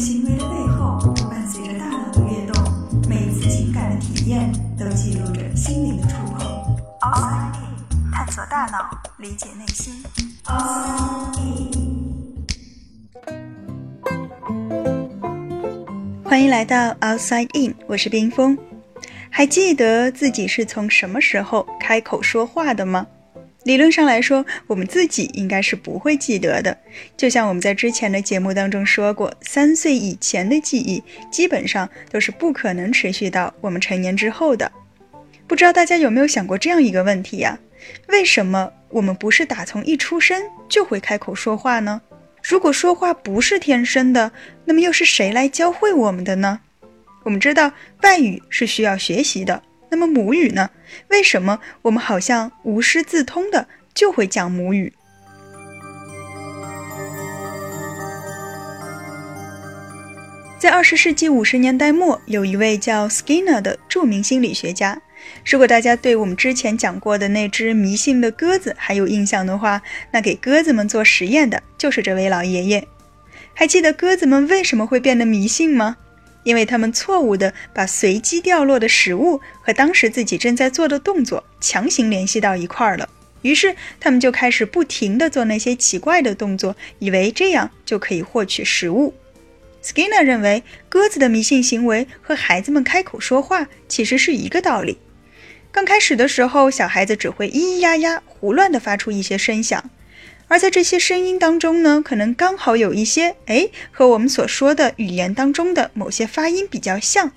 行为的背后，伴随着大脑的跃动，每一次情感的体验都记录着心灵的触碰。Outside In，探索大脑，理解内心。Outside In，欢迎来到 Outside In，我是冰峰。还记得自己是从什么时候开口说话的吗？理论上来说，我们自己应该是不会记得的。就像我们在之前的节目当中说过，三岁以前的记忆基本上都是不可能持续到我们成年之后的。不知道大家有没有想过这样一个问题呀？为什么我们不是打从一出生就会开口说话呢？如果说话不是天生的，那么又是谁来教会我们的呢？我们知道外语是需要学习的。那么母语呢？为什么我们好像无师自通的就会讲母语？在二十世纪五十年代末，有一位叫 Skinner 的著名心理学家。如果大家对我们之前讲过的那只迷信的鸽子还有印象的话，那给鸽子们做实验的就是这位老爷爷。还记得鸽子们为什么会变得迷信吗？因为他们错误地把随机掉落的食物和当时自己正在做的动作强行联系到一块儿了，于是他们就开始不停地做那些奇怪的动作，以为这样就可以获取食物。Skinner 认为，鸽子的迷信行为和孩子们开口说话其实是一个道理。刚开始的时候，小孩子只会咿咿呀呀、胡乱地发出一些声响。而在这些声音当中呢，可能刚好有一些哎和我们所说的语言当中的某些发音比较像，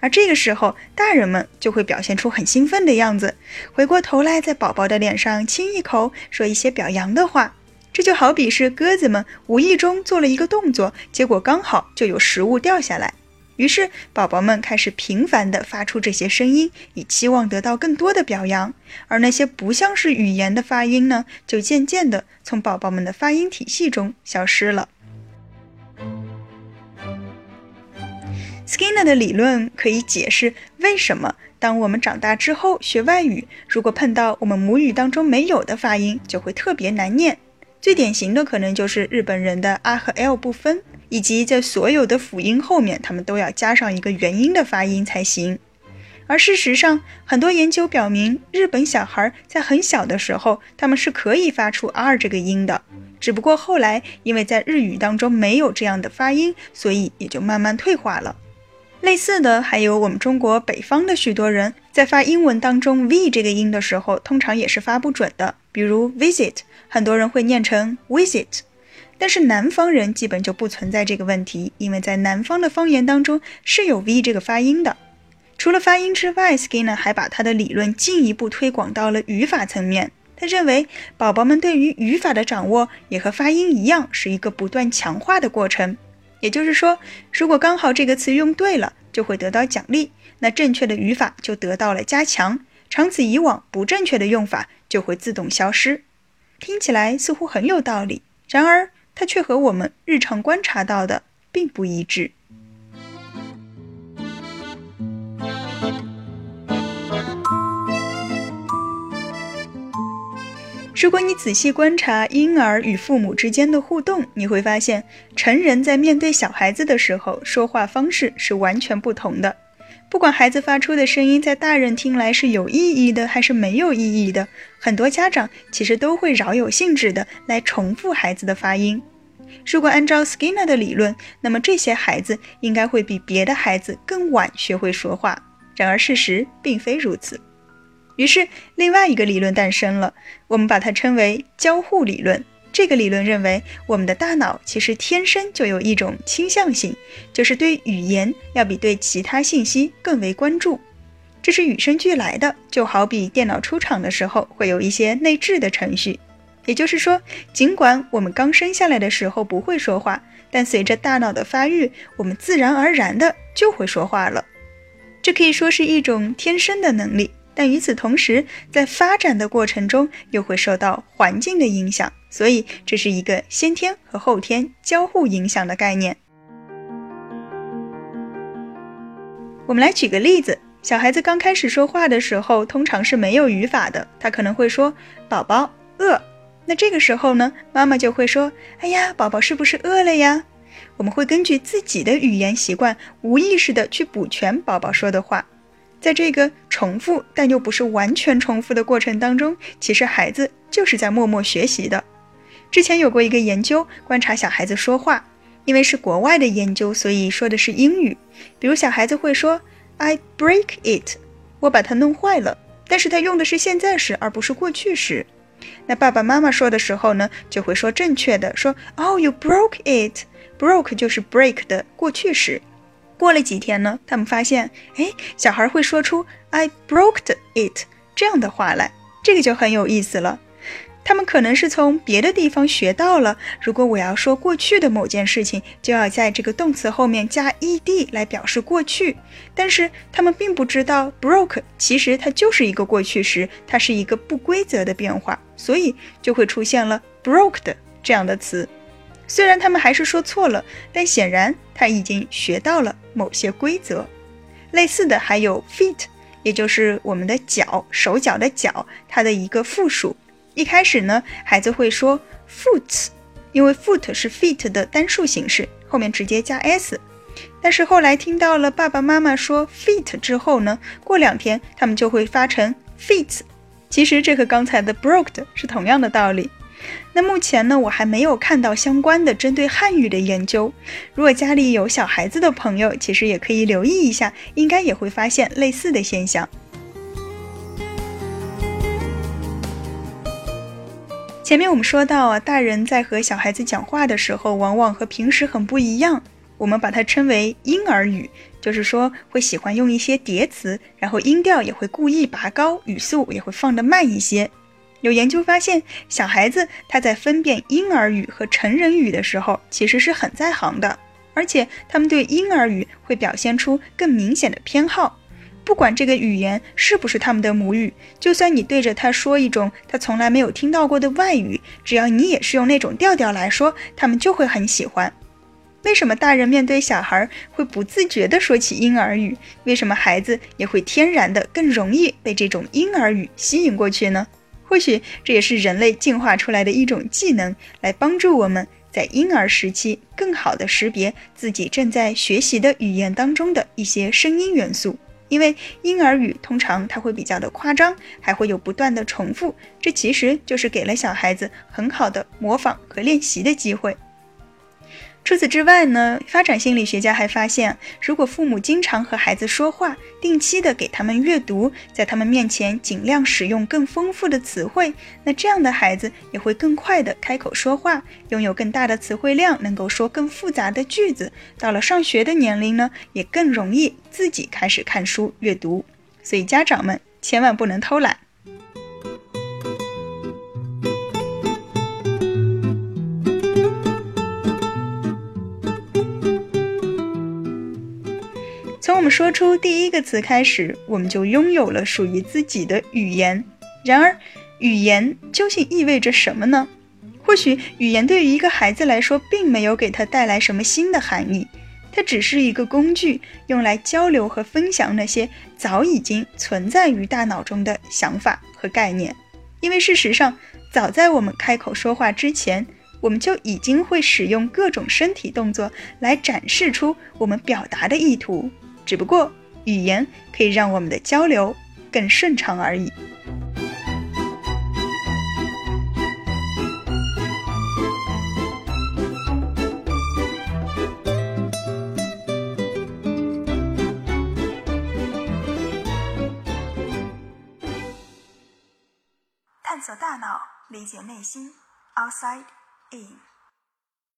而这个时候大人们就会表现出很兴奋的样子，回过头来在宝宝的脸上亲一口，说一些表扬的话。这就好比是鸽子们无意中做了一个动作，结果刚好就有食物掉下来。于是，宝宝们开始频繁地发出这些声音，以期望得到更多的表扬。而那些不像是语言的发音呢，就渐渐地从宝宝们的发音体系中消失了。Skinner 的理论可以解释为什么当我们长大之后学外语，如果碰到我们母语当中没有的发音，就会特别难念。最典型的可能就是日本人的 r 和 l 不分。以及在所有的辅音后面，他们都要加上一个元音的发音才行。而事实上，很多研究表明，日本小孩在很小的时候，他们是可以发出 r 这个音的。只不过后来，因为在日语当中没有这样的发音，所以也就慢慢退化了。类似的，还有我们中国北方的许多人在发英文当中 v 这个音的时候，通常也是发不准的。比如 visit，很多人会念成 visit。但是南方人基本就不存在这个问题，因为在南方的方言当中是有 v 这个发音的。除了发音之外，Skinner 还把他的理论进一步推广到了语法层面。他认为，宝宝们对于语法的掌握也和发音一样，是一个不断强化的过程。也就是说，如果刚好这个词用对了，就会得到奖励，那正确的语法就得到了加强。长此以往，不正确的用法就会自动消失。听起来似乎很有道理，然而。它却和我们日常观察到的并不一致。如果你仔细观察婴儿与父母之间的互动，你会发现，成人在面对小孩子的时候，说话方式是完全不同的。不管孩子发出的声音在大人听来是有意义的还是没有意义的，很多家长其实都会饶有兴致的来重复孩子的发音。如果按照 Skinner 的理论，那么这些孩子应该会比别的孩子更晚学会说话。然而事实并非如此。于是另外一个理论诞生了，我们把它称为交互理论。这个理论认为，我们的大脑其实天生就有一种倾向性，就是对语言要比对其他信息更为关注，这是与生俱来的。就好比电脑出厂的时候会有一些内置的程序，也就是说，尽管我们刚生下来的时候不会说话，但随着大脑的发育，我们自然而然的就会说话了。这可以说是一种天生的能力。但与此同时，在发展的过程中又会受到环境的影响，所以这是一个先天和后天交互影响的概念。我们来举个例子：小孩子刚开始说话的时候，通常是没有语法的，他可能会说“宝宝饿”。那这个时候呢，妈妈就会说：“哎呀，宝宝是不是饿了呀？”我们会根据自己的语言习惯，无意识的去补全宝宝说的话。在这个重复但又不是完全重复的过程当中，其实孩子就是在默默学习的。之前有过一个研究，观察小孩子说话，因为是国外的研究，所以说的是英语。比如小孩子会说 “I break it”，我把它弄坏了，但是他用的是现在时而不是过去时。那爸爸妈妈说的时候呢，就会说正确的，说 “Oh, you broke it”。broke 就是 break 的过去时。过了几天呢，他们发现，哎，小孩会说出 "I broke it" 这样的话来，这个就很有意思了。他们可能是从别的地方学到了，如果我要说过去的某件事情，就要在这个动词后面加 ed 来表示过去。但是他们并不知道 broke 其实它就是一个过去时，它是一个不规则的变化，所以就会出现了 broke 的这样的词。虽然他们还是说错了，但显然他已经学到了某些规则。类似的还有 feet，也就是我们的脚、手脚的脚，它的一个复数。一开始呢，孩子会说 foot，因为 foot 是 feet 的单数形式，后面直接加 s。但是后来听到了爸爸妈妈说 feet 之后呢，过两天他们就会发成 feet。其实这和刚才的 broke 是同样的道理。那目前呢，我还没有看到相关的针对汉语的研究。如果家里有小孩子的朋友，其实也可以留意一下，应该也会发现类似的现象。前面我们说到啊，大人在和小孩子讲话的时候，往往和平时很不一样，我们把它称为婴儿语，就是说会喜欢用一些叠词，然后音调也会故意拔高，语速也会放得慢一些。有研究发现，小孩子他在分辨婴儿语和成人语的时候，其实是很在行的，而且他们对婴儿语会表现出更明显的偏好。不管这个语言是不是他们的母语，就算你对着他说一种他从来没有听到过的外语，只要你也是用那种调调来说，他们就会很喜欢。为什么大人面对小孩会不自觉地说起婴儿语？为什么孩子也会天然的更容易被这种婴儿语吸引过去呢？或许这也是人类进化出来的一种技能，来帮助我们在婴儿时期更好的识别自己正在学习的语言当中的一些声音元素。因为婴儿语通常它会比较的夸张，还会有不断的重复，这其实就是给了小孩子很好的模仿和练习的机会。除此之外呢，发展心理学家还发现，如果父母经常和孩子说话，定期的给他们阅读，在他们面前尽量使用更丰富的词汇，那这样的孩子也会更快的开口说话，拥有更大的词汇量，能够说更复杂的句子。到了上学的年龄呢，也更容易自己开始看书阅读。所以家长们千万不能偷懒。们说出第一个词开始，我们就拥有了属于自己的语言。然而，语言究竟意味着什么呢？或许，语言对于一个孩子来说，并没有给他带来什么新的含义，它只是一个工具，用来交流和分享那些早已经存在于大脑中的想法和概念。因为事实上，早在我们开口说话之前，我们就已经会使用各种身体动作来展示出我们表达的意图。只不过语言可以让我们的交流更顺畅而已。探索大脑，理解内心，Outside In。